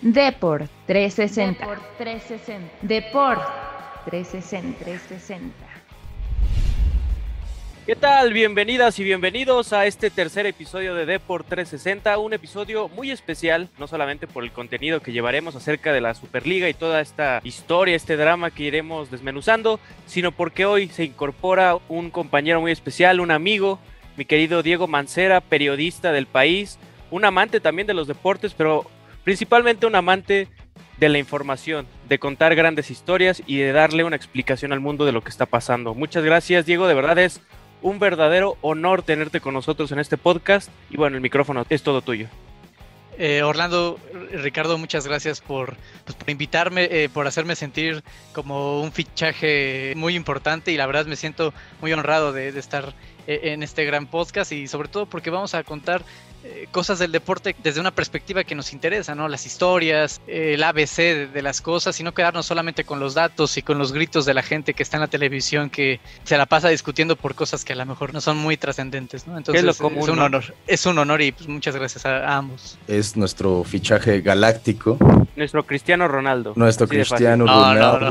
Deport 360. Deport 360. Deport 360. 360. ¿Qué tal? Bienvenidas y bienvenidos a este tercer episodio de Deport 360, un episodio muy especial, no solamente por el contenido que llevaremos acerca de la Superliga y toda esta historia, este drama que iremos desmenuzando, sino porque hoy se incorpora un compañero muy especial, un amigo, mi querido Diego Mancera, periodista del país, un amante también de los deportes, pero principalmente un amante de la información, de contar grandes historias y de darle una explicación al mundo de lo que está pasando. Muchas gracias, Diego, de verdad es un verdadero honor tenerte con nosotros en este podcast y bueno, el micrófono es todo tuyo. Eh, Orlando, Ricardo, muchas gracias por, pues, por invitarme, eh, por hacerme sentir como un fichaje muy importante y la verdad me siento muy honrado de, estar eh, en este gran podcast y sobre todo porque vamos a contar eh, cosas del deporte desde una perspectiva que nos interesa, ¿no? Las historias, el ABC de, las cosas y no quedarnos solamente con los datos y con los gritos de la gente que está en la televisión que se la pasa discutiendo por cosas que a lo mejor no son muy trascendentes, ¿no? Entonces es, un honor, es un honor y pues, muchas gracias a, ambos. Es nuestro fichaje galáctico. Nuestro Cristiano Ronaldo. Nuestro Cristiano Ronaldo.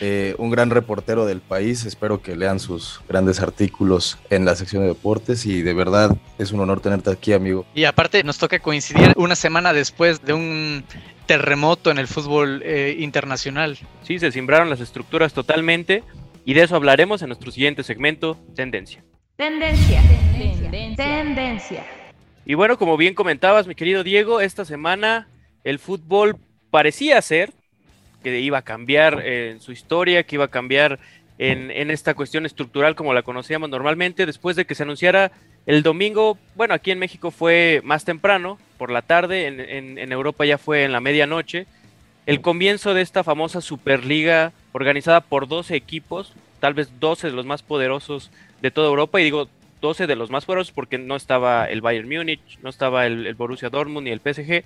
Eh, un gran reportero del país. Espero que lean sus grandes artículos en la sección de deportes y de verdad es un honor tenerte aquí, amigo. Y aparte nos toca coincidir una semana después de un terremoto en el fútbol eh, internacional. Sí, se simbraron las estructuras totalmente y de eso hablaremos en nuestro siguiente segmento, Tendencia. Tendencia. Tendencia. Tendencia. Y bueno, como bien comentabas, mi querido Diego, esta semana el fútbol parecía ser que iba a cambiar en su historia, que iba a cambiar en, esta cuestión estructural como la conocíamos normalmente, después de que se anunciara el domingo, bueno, aquí en México fue más temprano, por la tarde, en, en Europa ya fue en la medianoche, el comienzo de esta famosa Superliga organizada por 12 equipos, tal vez 12 de los más poderosos de toda Europa, y digo 12 de los más poderosos porque no estaba el Bayern Múnich, no estaba el, el Borussia Dortmund ni el PSG,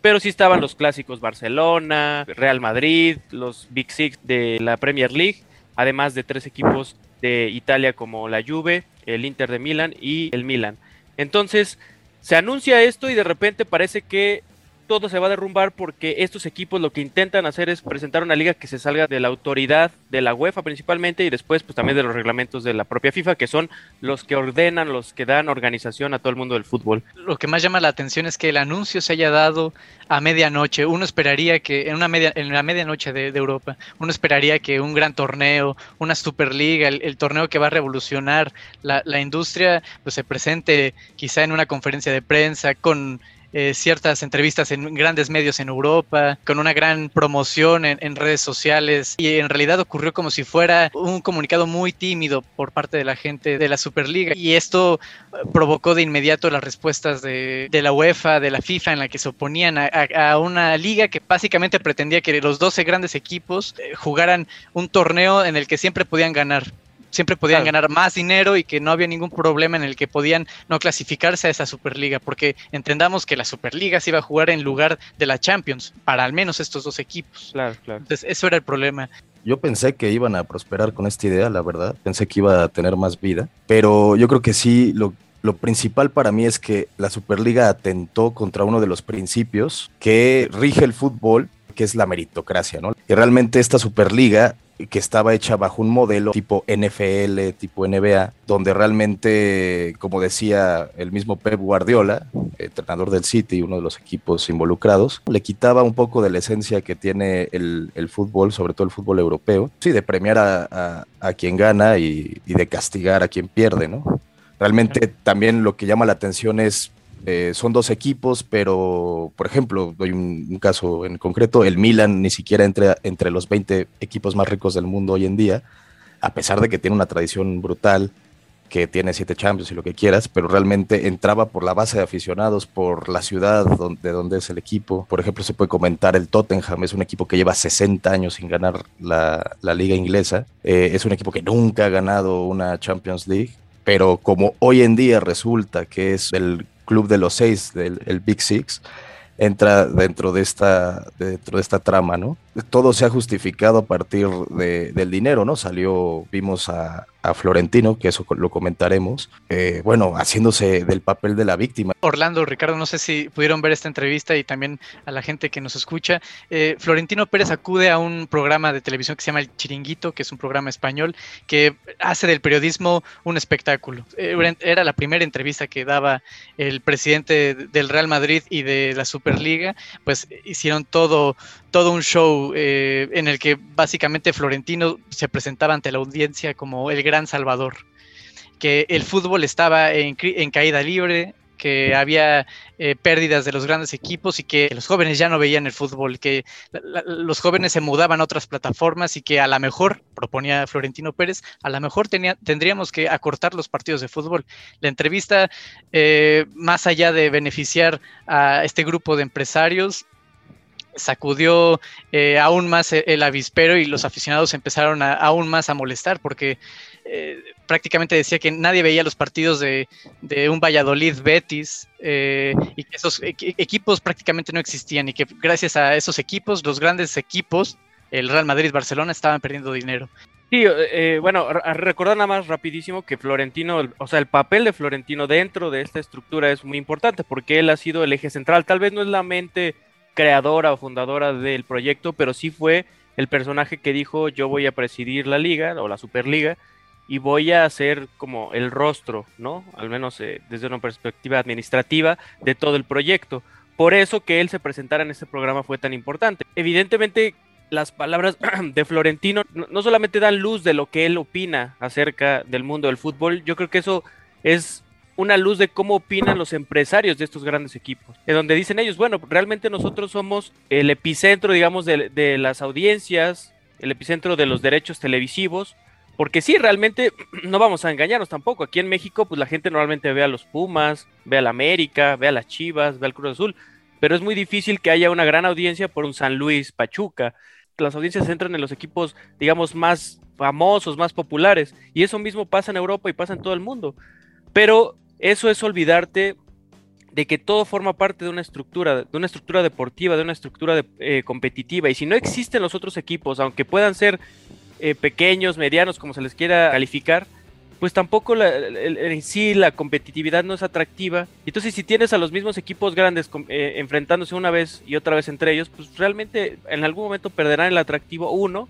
pero sí estaban los clásicos Barcelona, Real Madrid, los Big Six de la Premier League, además de tres equipos de Italia como la Juve, el Inter de Milán y el Milan. Entonces, se anuncia esto y de repente parece que todo se va a derrumbar porque estos equipos lo que intentan hacer es presentar una liga que se salga de la autoridad de la UEFA principalmente y después pues también de los reglamentos de la propia FIFA que son los que ordenan, los que dan organización a todo el mundo del fútbol. Lo que más llama la atención es que el anuncio se haya dado a medianoche. Uno esperaría que en una media en la medianoche de, Europa, uno esperaría que un gran torneo, una superliga, el, el torneo que va a revolucionar la, la industria, pues se presente quizá en una conferencia de prensa con eh, ciertas entrevistas en grandes medios en Europa, con una gran promoción en, redes sociales. Y en realidad ocurrió como si fuera un comunicado muy tímido por parte de la gente de la Superliga. Y esto eh, provocó de inmediato las respuestas de, la UEFA, de la FIFA en la que se oponían a, una liga que básicamente pretendía que los 12 grandes equipos eh, jugaran un torneo en el que siempre podían ganar siempre podían ganar más dinero y que no había ningún problema en el que podían no clasificarse a esa Superliga, porque entendamos que la Superliga se iba a jugar en lugar de la Champions, para al menos estos dos equipos. Claro, claro. Entonces, eso era el problema. Yo pensé que iban a prosperar con esta idea, la verdad. Pensé que iba a tener más vida, pero yo creo que sí, lo, lo principal para mí es que la Superliga atentó contra uno de los principios que rige el fútbol, que es la meritocracia, ¿no? Y realmente esta Superliga que estaba hecha bajo un modelo tipo NFL, tipo NBA, donde realmente, como decía el mismo Pep Guardiola, entrenador del City, uno de los equipos involucrados, le quitaba un poco de la esencia que tiene el, fútbol, sobre todo el fútbol europeo, sí, de premiar a, quien gana y, y, de castigar a quien pierde, ¿no? Realmente también lo que llama la atención es eh, son dos equipos, pero, por ejemplo, doy un, caso en concreto, el Milan ni siquiera entra entre los 20 equipos más ricos del mundo hoy en día, a pesar de que tiene una tradición brutal, que tiene siete Champions y lo que quieras, pero realmente entraba por la base de aficionados, por la ciudad donde, de donde es el equipo. Por ejemplo, se puede comentar el Tottenham, es un equipo que lleva 60 años sin ganar la, liga inglesa, eh, es un equipo que nunca ha ganado una Champions League, pero como hoy en día resulta que es el club de los seis, del el Big Six, entra dentro de esta, dentro de esta trama, ¿no? Todo se ha justificado a partir de, del dinero, ¿no? Salió, vimos a, Florentino, que eso lo comentaremos, eh, bueno, haciéndose del papel de la víctima. Orlando, Ricardo, no sé si pudieron ver esta entrevista y también a la gente que nos escucha. Eh, Florentino Pérez acude a un programa de televisión que se llama El Chiringuito, que es un programa español que hace del periodismo un espectáculo. Eh, era la primera entrevista que daba el presidente del Real Madrid y de la Superliga, pues hicieron todo, todo un show en el que básicamente Florentino se presentaba ante la audiencia como el gran salvador, que el fútbol estaba en, caída libre, que había eh, pérdidas de los grandes equipos y que los jóvenes ya no veían el fútbol, que los jóvenes se mudaban a otras plataformas y que a lo mejor, proponía Florentino Pérez, a lo mejor tendríamos que acortar los partidos de fútbol. La entrevista, eh, más allá de beneficiar a este grupo de empresarios, sacudió eh, aún más e-, el avispero y los aficionados empezaron aún más a molestar porque eh, prácticamente decía que nadie veía los partidos de, un Valladolid Betis eh, y que esos equipos prácticamente no existían y que gracias a esos equipos, los grandes equipos, el Real Madrid, Barcelona, estaban perdiendo dinero. Sí, bueno, recordar nada más rapidísimo que Florentino, o sea, el papel de Florentino dentro de esta estructura es muy importante porque él ha sido el eje central. Tal vez no es la mente creadora o fundadora del proyecto, pero sí fue el personaje que dijo yo voy a presidir la liga o la Superliga y voy a ser como el rostro, ¿no? Al menos eh, desde una perspectiva administrativa de todo el proyecto. Por eso que él se presentara en este programa fue tan importante. Evidentemente las palabras de Florentino no solamente dan luz de lo que él opina acerca del mundo del fútbol, yo creo que eso es una luz de cómo opinan los empresarios de estos grandes equipos, en donde dicen ellos, bueno, realmente nosotros somos el epicentro, digamos, de, las audiencias, el epicentro de los derechos televisivos, porque sí, realmente no vamos a engañarnos tampoco. Aquí en México, pues la gente normalmente ve a los Pumas, ve a la América, ve a las Chivas, ve al Cruz Azul, pero es muy difícil que haya una gran audiencia por un San Luis, Pachuca. Las audiencias entran en los equipos, digamos, más famosos, más populares, y eso mismo pasa en Europa y pasa en todo el mundo. Pero eso es olvidarte de que todo forma parte de una estructura, de una estructura deportiva, de una estructura eh, competitiva. Y si no existen los otros equipos, aunque puedan ser eh, pequeños, medianos, como se les quiera calificar, pues tampoco en sí la competitividad no es atractiva. Entonces, si tienes a los mismos equipos grandes eh, enfrentándose una vez y otra vez entre ellos, pues realmente en algún momento perderán el atractivo uno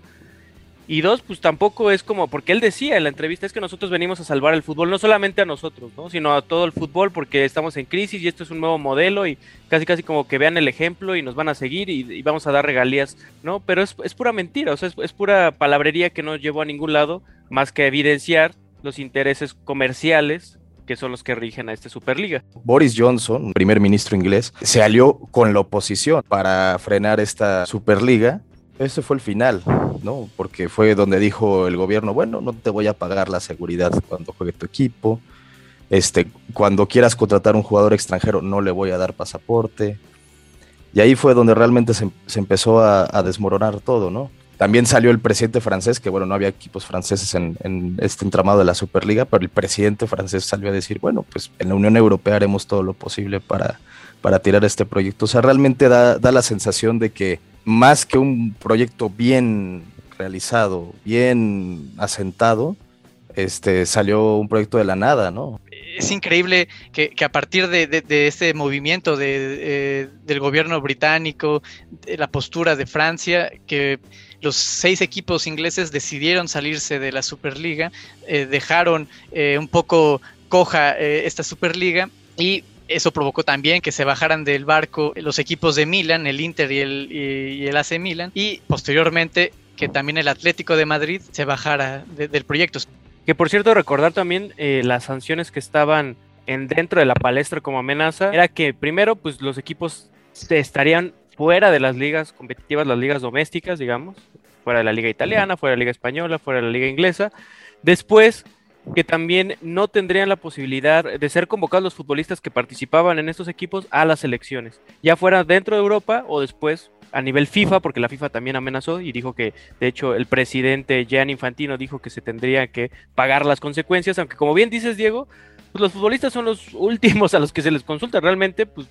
y dos, pues tampoco es como, porque él decía en la entrevista, es que nosotros venimos a salvar el fútbol, no solamente a nosotros, ¿no? sino a todo el fútbol, porque estamos en crisis y esto es un nuevo modelo y casi casi como que vean el ejemplo y nos van a seguir y, vamos a dar regalías, ¿no? Pero es, pura mentira, o sea, es, pura palabrería que no llevó a ningún lado más que evidenciar los intereses comerciales que son los que rigen a esta Superliga. Boris Johnson, primer ministro inglés, se alió con la oposición para frenar esta Superliga ese fue el final, ¿no? Porque fue donde dijo el gobierno, bueno, no te voy a pagar la seguridad cuando juegue tu equipo. Este, cuando quieras contratar un jugador extranjero, no le voy a dar pasaporte. Y ahí fue donde realmente se, empezó a, desmoronar todo, ¿no? También salió el presidente francés, que bueno, no había equipos franceses en, en, este entramado de la Superliga, pero el presidente francés salió a decir, bueno, pues en la Unión Europea haremos todo lo posible para, para tirar este proyecto. O sea, realmente da, da la sensación de que más que un proyecto bien realizado, bien asentado, este, salió un proyecto de la nada, ¿no? Es increíble que, a partir de, de, este movimiento de, del gobierno británico, de la postura de Francia, que los seis equipos ingleses decidieron salirse de la Superliga, eh, dejaron eh, un poco coja eh, esta Superliga y eso provocó también que se bajaran del barco los equipos de Milan, el Inter y el, y, el AC Milan, y posteriormente que también el Atlético de Madrid se bajara del proyecto. Que por cierto, recordar también eh, las sanciones que estaban en dentro de la palestra como amenaza, era que primero, pues los equipos estarían fuera de las ligas competitivas, las ligas domésticas, digamos, fuera de la liga italiana, fuera de la liga española, fuera de la liga inglesa. Después, que también no tendrían la posibilidad de ser convocados los futbolistas que participaban en estos equipos a las selecciones, ya fuera dentro de Europa o después a nivel FIFA, porque la FIFA también amenazó y dijo que, de hecho, el presidente Gian Infantino dijo que se tendría que pagar las consecuencias, aunque como bien dices, Diego, pues los futbolistas son los últimos a los que se les consulta, realmente, pues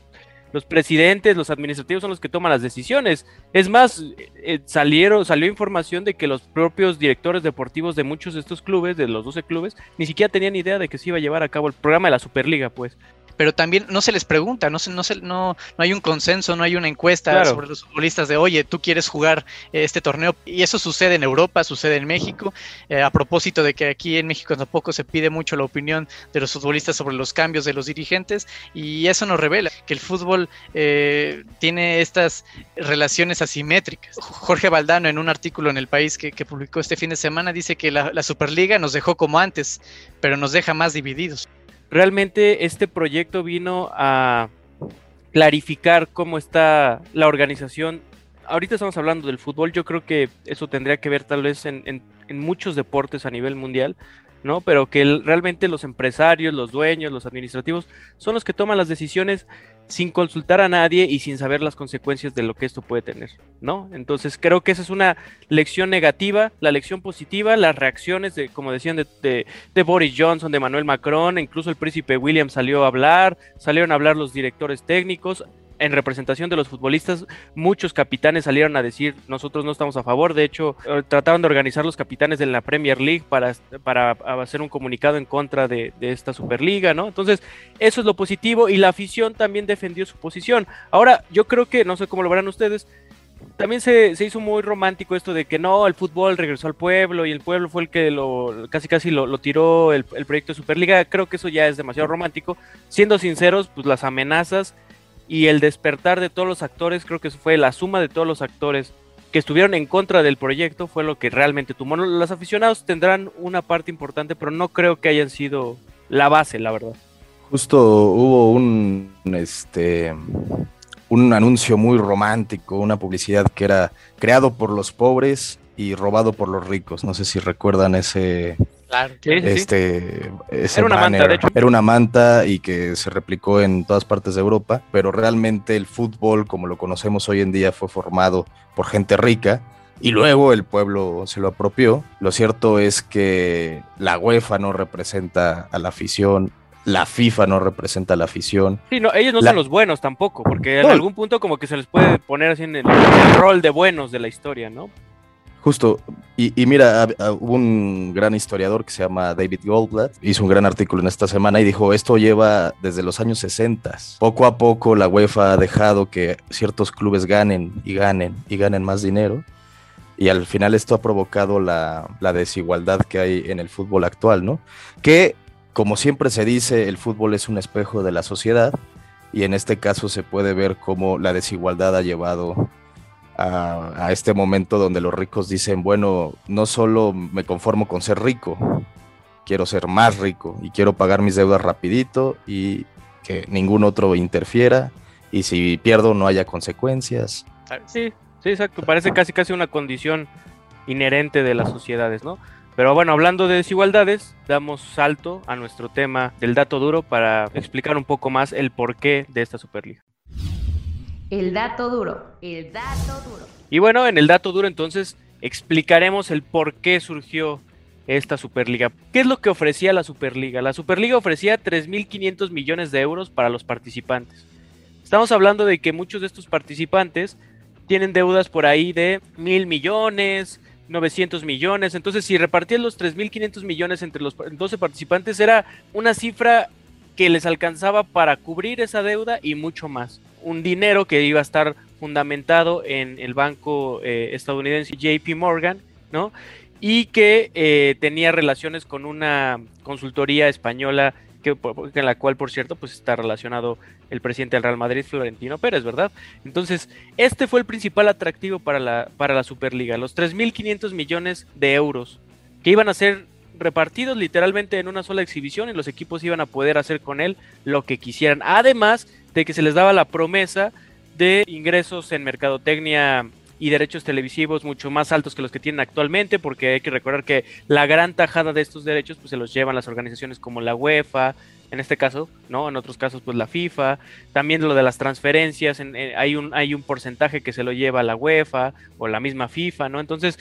los presidentes, los administrativos son los que toman las decisiones. Es más, eh, salieron, salió información de que los propios directores deportivos de muchos de estos clubes, de los 12 clubes, ni siquiera tenían idea de que se iba a llevar a cabo el programa de la Superliga, pues pero también no se les pregunta, no, se, no, se, no, no hay un consenso, no hay una encuesta sobre los futbolistas de, oye, tú quieres jugar este torneo. Y eso sucede en Europa, sucede en México. Eh, a propósito de que aquí en México tampoco se pide mucho la opinión de los futbolistas sobre los cambios de los dirigentes. Y eso nos revela que el fútbol eh, tiene estas relaciones asimétricas. Jorge Valdano, en un artículo en El País que, publicó este fin de semana, dice que la Superliga nos dejó como antes, pero nos deja más divididos realmente este proyecto vino a clarificar cómo está la organización. Ahorita estamos hablando del fútbol, yo creo que eso tendría que ver tal vez en, muchos deportes a nivel mundial, ¿no? Pero que realmente los empresarios, los dueños, los administrativos son los que toman las decisiones sin consultar a nadie y sin saber las consecuencias de lo que esto puede tener, ¿no? Entonces creo que esa es una lección negativa, la lección positiva, las reacciones de, como decían, de, de, Boris Johnson, de Manuel Macron, incluso el príncipe William salió a hablar, salieron a hablar los directores técnicos, en representación de los futbolistas, muchos capitanes salieron a decir nosotros no estamos a favor. De hecho, eh, trataron de organizar los capitanes de la Premier League para, para hacer un comunicado en contra de, esta Superliga, ¿no? Entonces, eso es lo positivo y la afición también defendió su posición. Ahora, yo creo que, no sé cómo lo verán ustedes, también se, hizo muy romántico esto de que no, el fútbol regresó al pueblo y el pueblo fue el que lo casi casi lo, lo tiró el, el proyecto de Superliga. Creo que eso ya es demasiado romántico. Siendo sinceros, pues las amenazas y el despertar de todos los actores, creo que fue la suma de todos los actores que estuvieron en contra del proyecto, fue lo que realmente tomó. Los aficionados tendrán una parte importante, pero no creo que hayan sido la base, la verdad. Justo hubo un, este, un anuncio muy romántico, una publicidad que era creado por los pobres y robado por los ricos. No sé si recuerdan ese, Claro, este, era una manta, de hecho. Era una manta y que se replicó en todas partes de Europa, pero realmente el fútbol, como lo conocemos hoy en día, fue formado por gente rica y luego el pueblo se lo apropió. Lo cierto es que la UEFA no representa a la afición, la FIFA no representa a la afición. Sí, no, ellos no son los buenos tampoco, porque en algún punto como que se les puede poner así en el rol de buenos de la historia, ¿no? Justo, y, mira, hubo un gran historiador que se llama David Goldblatt, hizo un gran artículo en esta semana y dijo, esto lleva desde los años 60. Poco a poco la UEFA ha dejado que ciertos clubes ganen y ganen y ganen más dinero. Y al final esto ha provocado la desigualdad que hay en el fútbol actual, ¿no? Que, como siempre se dice, el fútbol es un espejo de la sociedad y en este caso se puede ver cómo la desigualdad ha llevado a, este momento donde los ricos dicen, bueno, no solo me conformo con ser rico, quiero ser más rico y quiero pagar mis deudas rapidito y que ningún otro interfiera y si pierdo no haya consecuencias. Sí, sí, exacto, parece casi casi una condición inherente de las sociedades, ¿no? Pero bueno, hablando de desigualdades, damos salto a nuestro tema del dato duro para explicar un poco más el porqué de esta Superliga. El dato duro. El dato duro. Y bueno, en el dato duro entonces explicaremos el por qué surgió esta Superliga. ¿Qué es lo que ofrecía la Superliga? La Superliga ofrecía 3.500 millones de euros para los participantes. Estamos hablando de que muchos de estos participantes tienen deudas por ahí de mil millones, 900 millones. Entonces, si repartían los 3.500 millones entre los 12 participantes, era una cifra que les alcanzaba para cubrir esa deuda y mucho más un dinero que iba a estar fundamentado en el banco eh, estadounidense JP Morgan, ¿no? Y que eh, tenía relaciones con una consultoría española que, en la cual, por cierto, pues está relacionado el presidente del Real Madrid, Florentino Pérez, ¿verdad? Entonces, este fue el principal atractivo para la, para la Superliga, los 3.500 millones de euros que iban a ser repartidos literalmente en una sola exhibición y los equipos iban a poder hacer con él lo que quisieran. Además de que se les daba la promesa de ingresos en mercadotecnia y derechos televisivos mucho más altos que los que tienen actualmente, porque hay que recordar que la gran tajada de estos derechos pues se los llevan las organizaciones como la UEFA, en este caso, ¿no? En otros casos pues la FIFA, también lo de las transferencias, eh, hay un hay un porcentaje que se lo lleva la UEFA o la misma FIFA, ¿no? Entonces,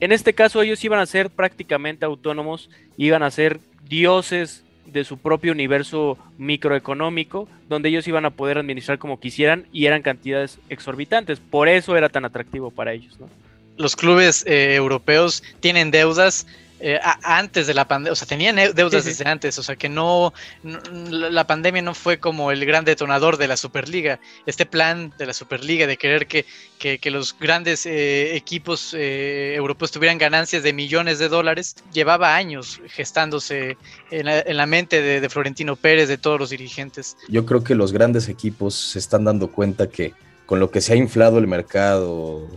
en este caso ellos iban a ser prácticamente autónomos, iban a ser dioses de su propio universo microeconómico, donde ellos iban a poder administrar como quisieran y eran cantidades exorbitantes. Por eso era tan atractivo para ellos. Los clubes eh, europeos tienen deudas eh, antes de la pandemia, o sea, tenían deudas desde antes, o sea, que no, la pandemia no fue como el gran detonador de la Superliga. Este plan de la Superliga de querer que, que, los grandes eh, equipos eh, europeos tuvieran ganancias de millones de dólares, llevaba años gestándose en la, mente de, de Florentino Pérez, de todos los dirigentes. Yo creo que los grandes equipos se están dando cuenta que con lo que se ha inflado el mercado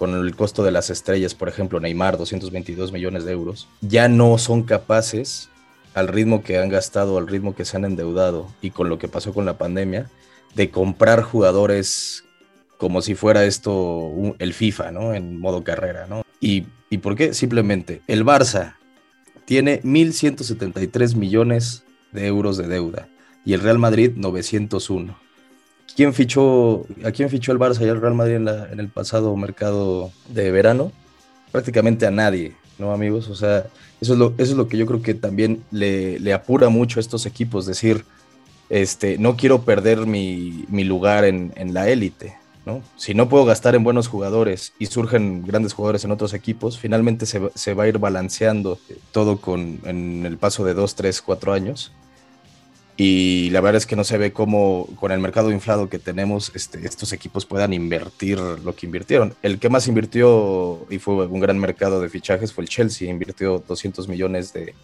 con el costo de las estrellas, por ejemplo, Neymar, 222 millones de euros, ya no son capaces, al ritmo que han gastado, al ritmo que se han endeudado y con lo que pasó con la pandemia, de comprar jugadores como si fuera esto el FIFA, ¿no? En modo carrera, ¿no? ¿Y, ¿Y por qué? Simplemente, el Barça tiene 1.173 millones de euros de deuda y el Real Madrid 901 ¿Quién fichó, ¿A quién fichó el Barça y el Real Madrid en, el pasado mercado de verano? Prácticamente a nadie, ¿no, amigos? O sea, eso es lo, eso es lo que yo creo que también le, apura mucho a estos equipos, decir, este, no quiero perder mi, lugar en, la élite, ¿no? Si no puedo gastar en buenos jugadores y surgen grandes jugadores en otros equipos, finalmente se, se va a ir balanceando todo con, en el paso de dos, tres, cuatro años y la verdad es que no se ve cómo con el mercado inflado que tenemos este, estos equipos puedan invertir lo que invirtieron. El que más invirtió y fue un gran mercado de fichajes fue el Chelsea, invirtió 200 millones de,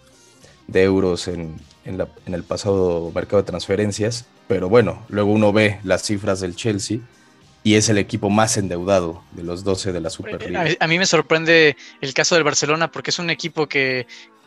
euros en, en, el pasado mercado de transferencias, pero bueno, luego uno ve las cifras del Chelsea y es el equipo más endeudado de los 12 de la Superliga. A, mí me sorprende el caso del Barcelona porque es un equipo que,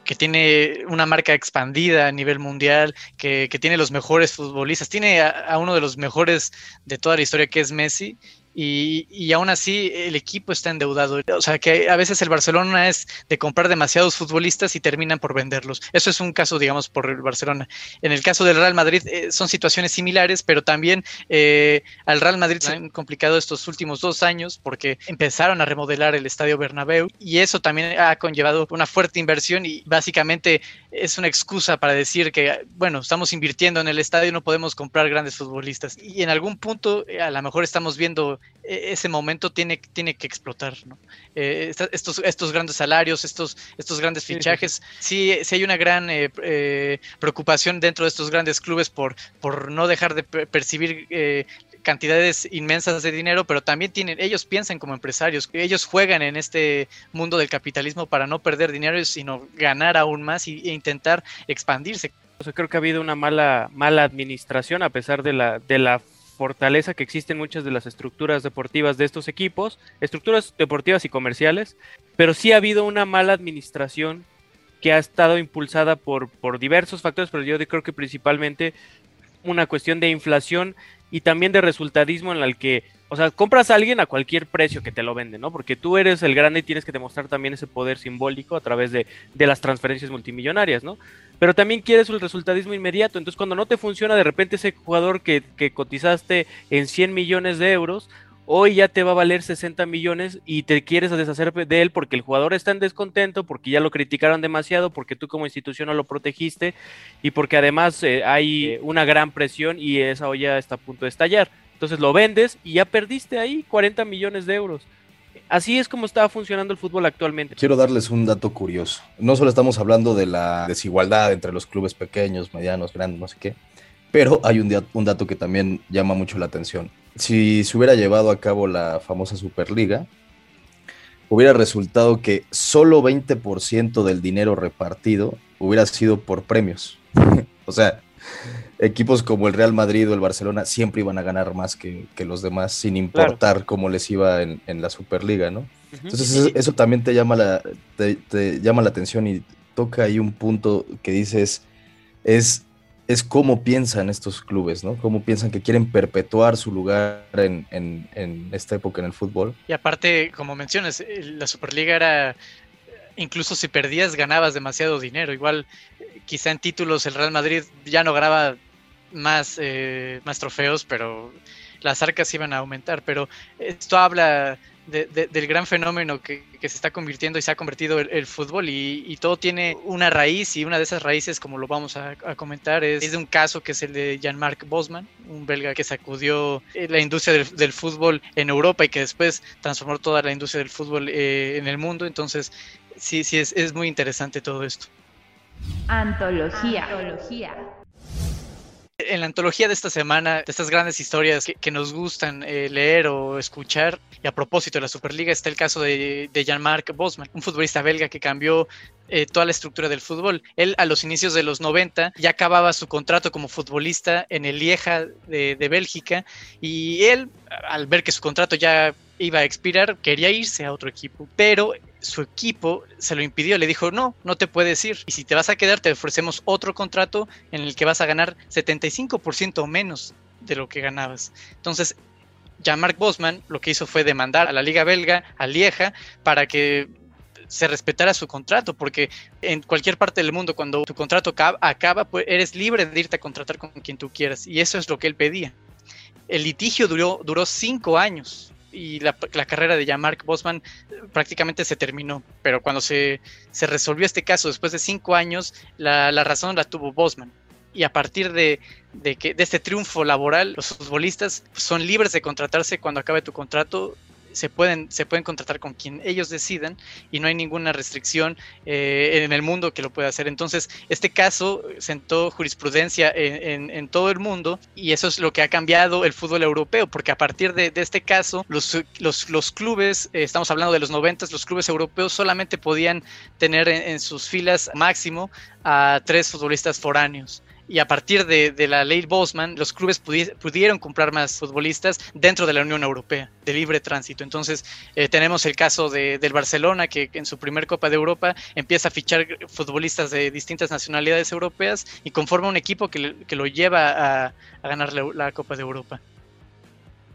que tiene una marca expandida a nivel mundial, que, tiene los mejores futbolistas, tiene a, uno de los mejores de toda la historia que es Messi, y, y, aún así el equipo está endeudado. O sea que a veces el Barcelona es de comprar demasiados futbolistas y terminan por venderlos. Eso es un caso, digamos, por el Barcelona. En el caso del Real Madrid eh, son situaciones similares, pero también eh, al Real Madrid se han complicado estos últimos dos años porque empezaron a remodelar el Estadio Bernabéu y eso también ha conllevado una fuerte inversión y básicamente es una excusa para decir que, bueno, estamos invirtiendo en el estadio y no podemos comprar grandes futbolistas. Y en algún punto, eh, a lo mejor estamos viendo e, ese momento tiene, tiene que explotar, ¿no? Eh, estos, estos grandes salarios, estos, estos grandes fichajes, sí, sí, hay una gran eh, eh, preocupación dentro de estos grandes clubes por, por no dejar de percibir cantidades inmensas de dinero, pero también tienen, ellos piensan como empresarios, ellos juegan en este mundo del capitalismo para no perder dinero, sino ganar aún más e intentar expandirse. creo que ha habido una mala, mala administración a pesar de la, de la fortaleza que existe en muchas de las estructuras deportivas de estos equipos, estructuras deportivas y comerciales, pero sí ha habido una mala administración que ha estado impulsada por, por diversos factores, pero yo creo que principalmente una cuestión de inflación y también de resultadismo en el que, o sea, compras a alguien a cualquier precio que te lo vende, ¿no? Porque tú eres el grande y tienes que demostrar también ese poder simbólico a través de, de las transferencias multimillonarias, ¿no? Pero también quieres el resultadismo inmediato. Entonces, cuando no te funciona, de repente ese jugador que, cotizaste en 100 millones de euros, hoy ya te va a valer 60 millones y te quieres deshacer de él porque el jugador está en descontento, porque ya lo criticaron demasiado, porque tú como institución no lo protegiste y porque además eh, hay una gran presión y esa olla está a punto de estallar. Entonces lo vendes y ya perdiste ahí 40 millones de euros. Así es como está funcionando el fútbol actualmente. Quiero darles un dato curioso. No solo estamos hablando de la desigualdad entre los clubes pequeños, medianos, grandes, no sé qué, pero hay un, un dato que también llama mucho la atención. Si se hubiera llevado a cabo la famosa Superliga, hubiera resultado que solo 20% del dinero repartido hubiera sido por premios. o sea, equipos como el Real Madrid o el Barcelona siempre iban a ganar más que, los demás, sin importar cómo les iba en, la Superliga, ¿no? Entonces eso, también te llama, la, te, llama la atención y toca ahí un punto que dices, es, es cómo piensan estos clubes, ¿no? Cómo piensan que quieren perpetuar su lugar en, en esta época en el fútbol. Y aparte, como mencionas, la Superliga era incluso si perdías ganabas demasiado dinero. Igual quizá en títulos el Real Madrid ya no ganaba más, eh, más trofeos, pero las arcas iban a aumentar. Pero esto habla del gran fenómeno que, se está convirtiendo y se ha convertido el, fútbol y, todo tiene una raíz y una de esas raíces, como lo vamos a, comentar, es, de un caso que es el de Jan-Marc Bosman, un belga que sacudió eh, la industria del, fútbol en Europa y que después transformó toda la industria del fútbol eh, en el mundo. Entonces, sí, sí, es, es muy interesante todo esto. Antología. En la antología de esta semana, de estas grandes historias que, nos gustan eh, leer o escuchar, y a propósito de la Superliga, está el caso de, Jean-Marc Bosman, un futbolista belga que cambió eh, toda la estructura del fútbol. Él a los inicios de los 90 ya acababa su contrato como futbolista en el Lieja de Bélgica y él, al ver que su contrato ya iba a expirar, quería irse a otro equipo, pero su equipo se lo impidió, le dijo, no, no te puedes ir. Y si te vas a quedar, te ofrecemos otro contrato en el que vas a ganar 75% menos de lo que ganabas. Entonces, Jean-Marc Bosman lo que hizo fue demandar a la Liga Belga, a Lieja, para que se respetara su contrato, porque en cualquier parte del mundo, cuando tu contrato acaba, pues eres libre de irte a contratar con quien tú quieras. Y eso es lo que él pedía. El litigio duró, duró cinco años y la, carrera de Jean-Marc Bosman prácticamente se terminó. Pero cuando se, resolvió este caso después de cinco años, la, razón la tuvo Bosman. Y a partir de, de, que, de este triunfo laboral, los futbolistas son libres de contratarse cuando acabe tu contrato se pueden, se pueden contratar con quien ellos decidan y no hay ninguna restricción eh, en el mundo que lo pueda hacer. Entonces, este caso sentó jurisprudencia en, todo el mundo y eso es lo que ha cambiado el fútbol europeo, porque a partir de, este caso, los, los, clubes, eh, estamos hablando de los 90, los clubes europeos solamente podían tener en sus filas máximo a tres futbolistas foráneos y a partir de, la ley Bosman, los clubes pudieron comprar más futbolistas dentro de la Unión Europea, de libre tránsito. Entonces, eh, tenemos el caso de, del Barcelona, que en su primer Copa de Europa empieza a fichar futbolistas de distintas nacionalidades europeas y conforma un equipo que, lo lleva a, ganar la, Copa de Europa.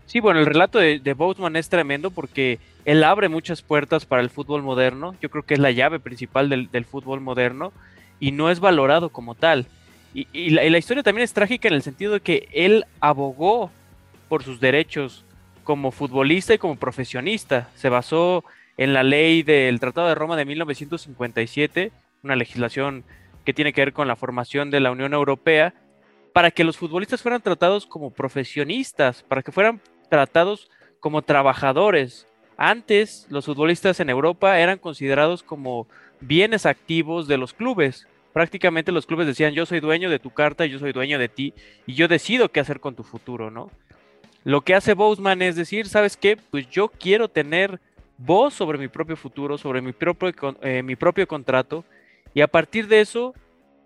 Sí, bueno, el relato de, de Bosman es tremendo porque él abre muchas puertas para el fútbol moderno. Yo creo que es la llave principal del, del fútbol moderno y no es valorado como tal. Y, la, historia también es trágica en el sentido de que él abogó por sus derechos como futbolista y como profesionista. Se basó en la ley del Tratado de Roma de 1957, una legislación que tiene que ver con la formación de la Unión Europea, para que los futbolistas fueran tratados como profesionistas, para que fueran tratados como trabajadores. Antes los futbolistas en Europa eran considerados como bienes activos de los clubes prácticamente los clubes decían, yo soy dueño de tu carta, yo soy dueño de ti, y yo decido qué hacer con tu futuro, ¿no? Lo que hace Boseman es decir, ¿sabes qué? Pues yo quiero tener voz sobre mi propio futuro, sobre mi propio, eh, mi propio contrato, y a partir de eso,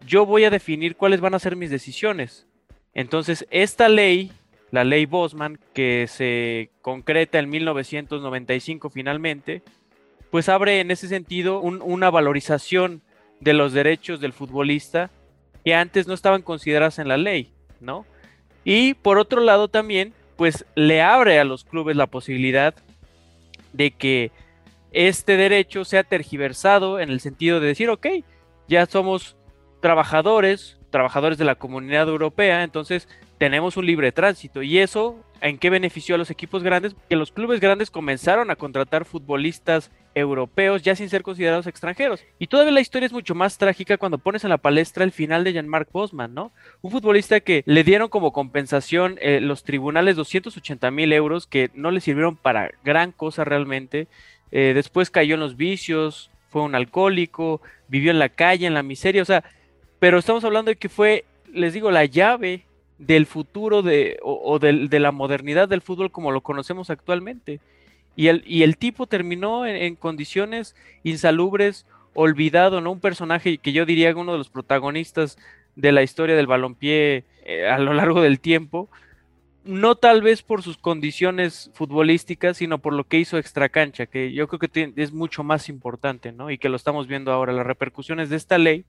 yo voy a definir cuáles van a ser mis decisiones. Entonces, esta ley, la ley Bosman, que se concreta en 1995 finalmente, pues abre en ese sentido una valorización de los derechos del futbolista que antes no estaban consideradas en la ley, ¿no? Y por otro lado también, pues le abre a los clubes la posibilidad de que este derecho sea tergiversado en el sentido de decir, ok, ya somos trabajadores, trabajadores de la comunidad europea, entonces tenemos un libre tránsito. ¿Y eso en qué benefició a los equipos grandes? Que los clubes grandes comenzaron a contratar futbolistas europeos ya sin ser considerados extranjeros. Y todavía la historia es mucho más trágica cuando pones en la palestra el final de Jean-Marc Bosman, ¿no? Un futbolista que le dieron como compensación eh, los tribunales 280 mil euros que no le sirvieron para gran cosa realmente. Eh, después cayó en los vicios, fue un alcohólico, vivió en la calle, en la miseria, o sea, pero estamos hablando de que fue, les digo, la llave del futuro de, o, de la modernidad del fútbol como lo conocemos actualmente. Y el, y el tipo terminó en, condiciones insalubres, olvidado, ¿no? Un personaje que yo diría uno de los protagonistas de la historia del balompié eh, a lo largo del tiempo, no tal vez por sus condiciones futbolísticas, sino por lo que hizo extracancha, que yo creo que es mucho más importante, ¿no? Y que lo estamos viendo ahora, las repercusiones de esta ley.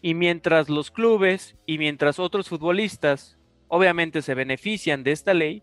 Y mientras los clubes y mientras otros futbolistas obviamente se benefician de esta ley,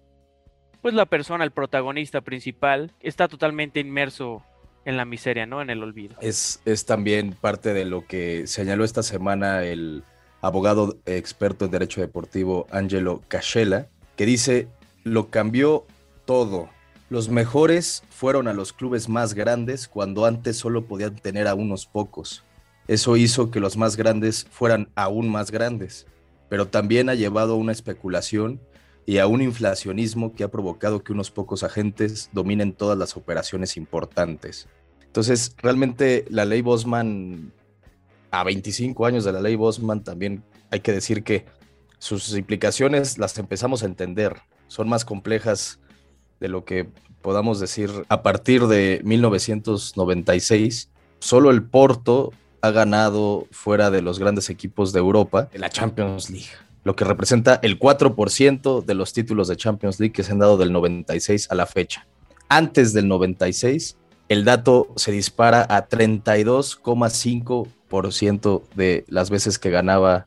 pues la persona, el protagonista principal, está totalmente inmerso en la miseria, ¿no? En el olvido. Es, es también parte de lo que señaló esta semana el abogado experto en derecho deportivo Angelo Cascella, que dice, lo cambió todo, Los mejores fueron a los clubes más grandes cuando antes solo podían tener a unos pocos. Eso hizo que los más grandes fueran aún más grandes, pero también ha llevado a una especulación y a un inflacionismo que ha provocado que unos pocos agentes dominen todas las operaciones importantes. Entonces, realmente la ley Bosman, a 25 años de la ley Bosman, también hay que decir que sus implicaciones las empezamos a entender, son más complejas de lo que podamos decir a partir de 1996. Solo el Porto ha ganado fuera de los grandes equipos de Europa la Champions League, lo que representa el 4% de los títulos de Champions League que se han dado del 96 a la fecha. Antes del 96, el dato se dispara a 32,5% de las veces que ganaba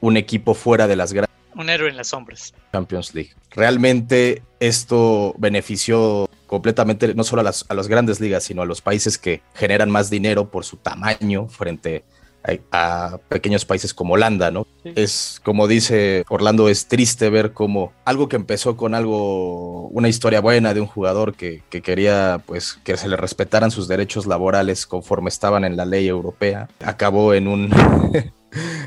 un equipo fuera de las grandes un héroe en las sombras. Champions League. Realmente esto benefició completamente no solo a las, a las grandes ligas, sino a los países que generan más dinero por su tamaño frente a, pequeños países como Holanda, ¿no? Es como dice Orlando, es triste ver cómo algo que empezó con algo, una historia buena de un jugador que, que, quería pues que se le respetaran sus derechos laborales conforme estaban en la ley europea, acabó en un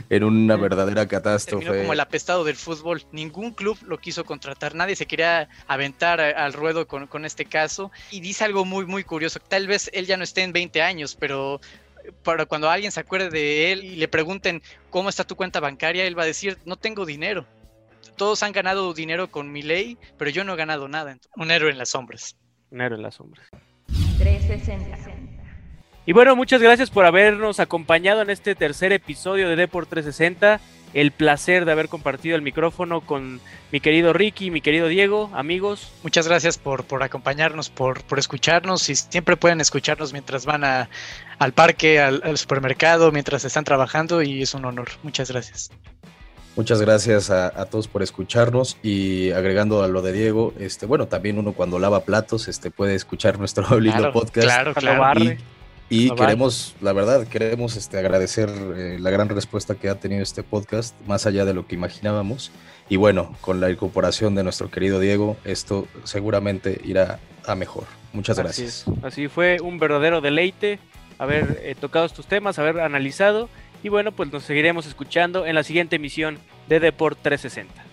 en una verdadera catástrofe. Terminó como el apestado del fútbol. Ningún club lo quiso contratar, nadie se quería aventar al ruedo con, con, este caso. Y dice algo muy, muy curioso. Tal vez él ya no esté en 20 años, pero para cuando alguien se acuerde de él y le pregunten cómo está tu cuenta bancaria, él va a decir, no tengo dinero. Todos han ganado dinero con mi ley, pero yo no he ganado nada. Un héroe en las sombras. Un héroe en las sombras. 360. Y bueno, muchas gracias por habernos acompañado en este tercer episodio de Deport 360. El placer de haber compartido el micrófono con mi querido Ricky, mi querido Diego, amigos. Muchas gracias por, por acompañarnos, por, por escucharnos y siempre pueden escucharnos mientras van a, al parque, al, al supermercado, mientras están trabajando y es un honor. Muchas gracias. Muchas gracias a, a, todos por escucharnos y agregando a lo de Diego, este, bueno, también uno cuando lava platos, este, puede escuchar nuestro lindo claro, podcast. Claro, claro. Y, y no queremos, la verdad, queremos este, agradecer eh, la gran respuesta que ha tenido este podcast, más allá de lo que imaginábamos. Y bueno, con la incorporación de nuestro querido Diego, esto seguramente irá a mejor. Muchas gracias. Así, Así fue un verdadero deleite haber eh, tocado estos temas, haber analizado. Y bueno, pues nos seguiremos escuchando en la siguiente emisión de Deport 360.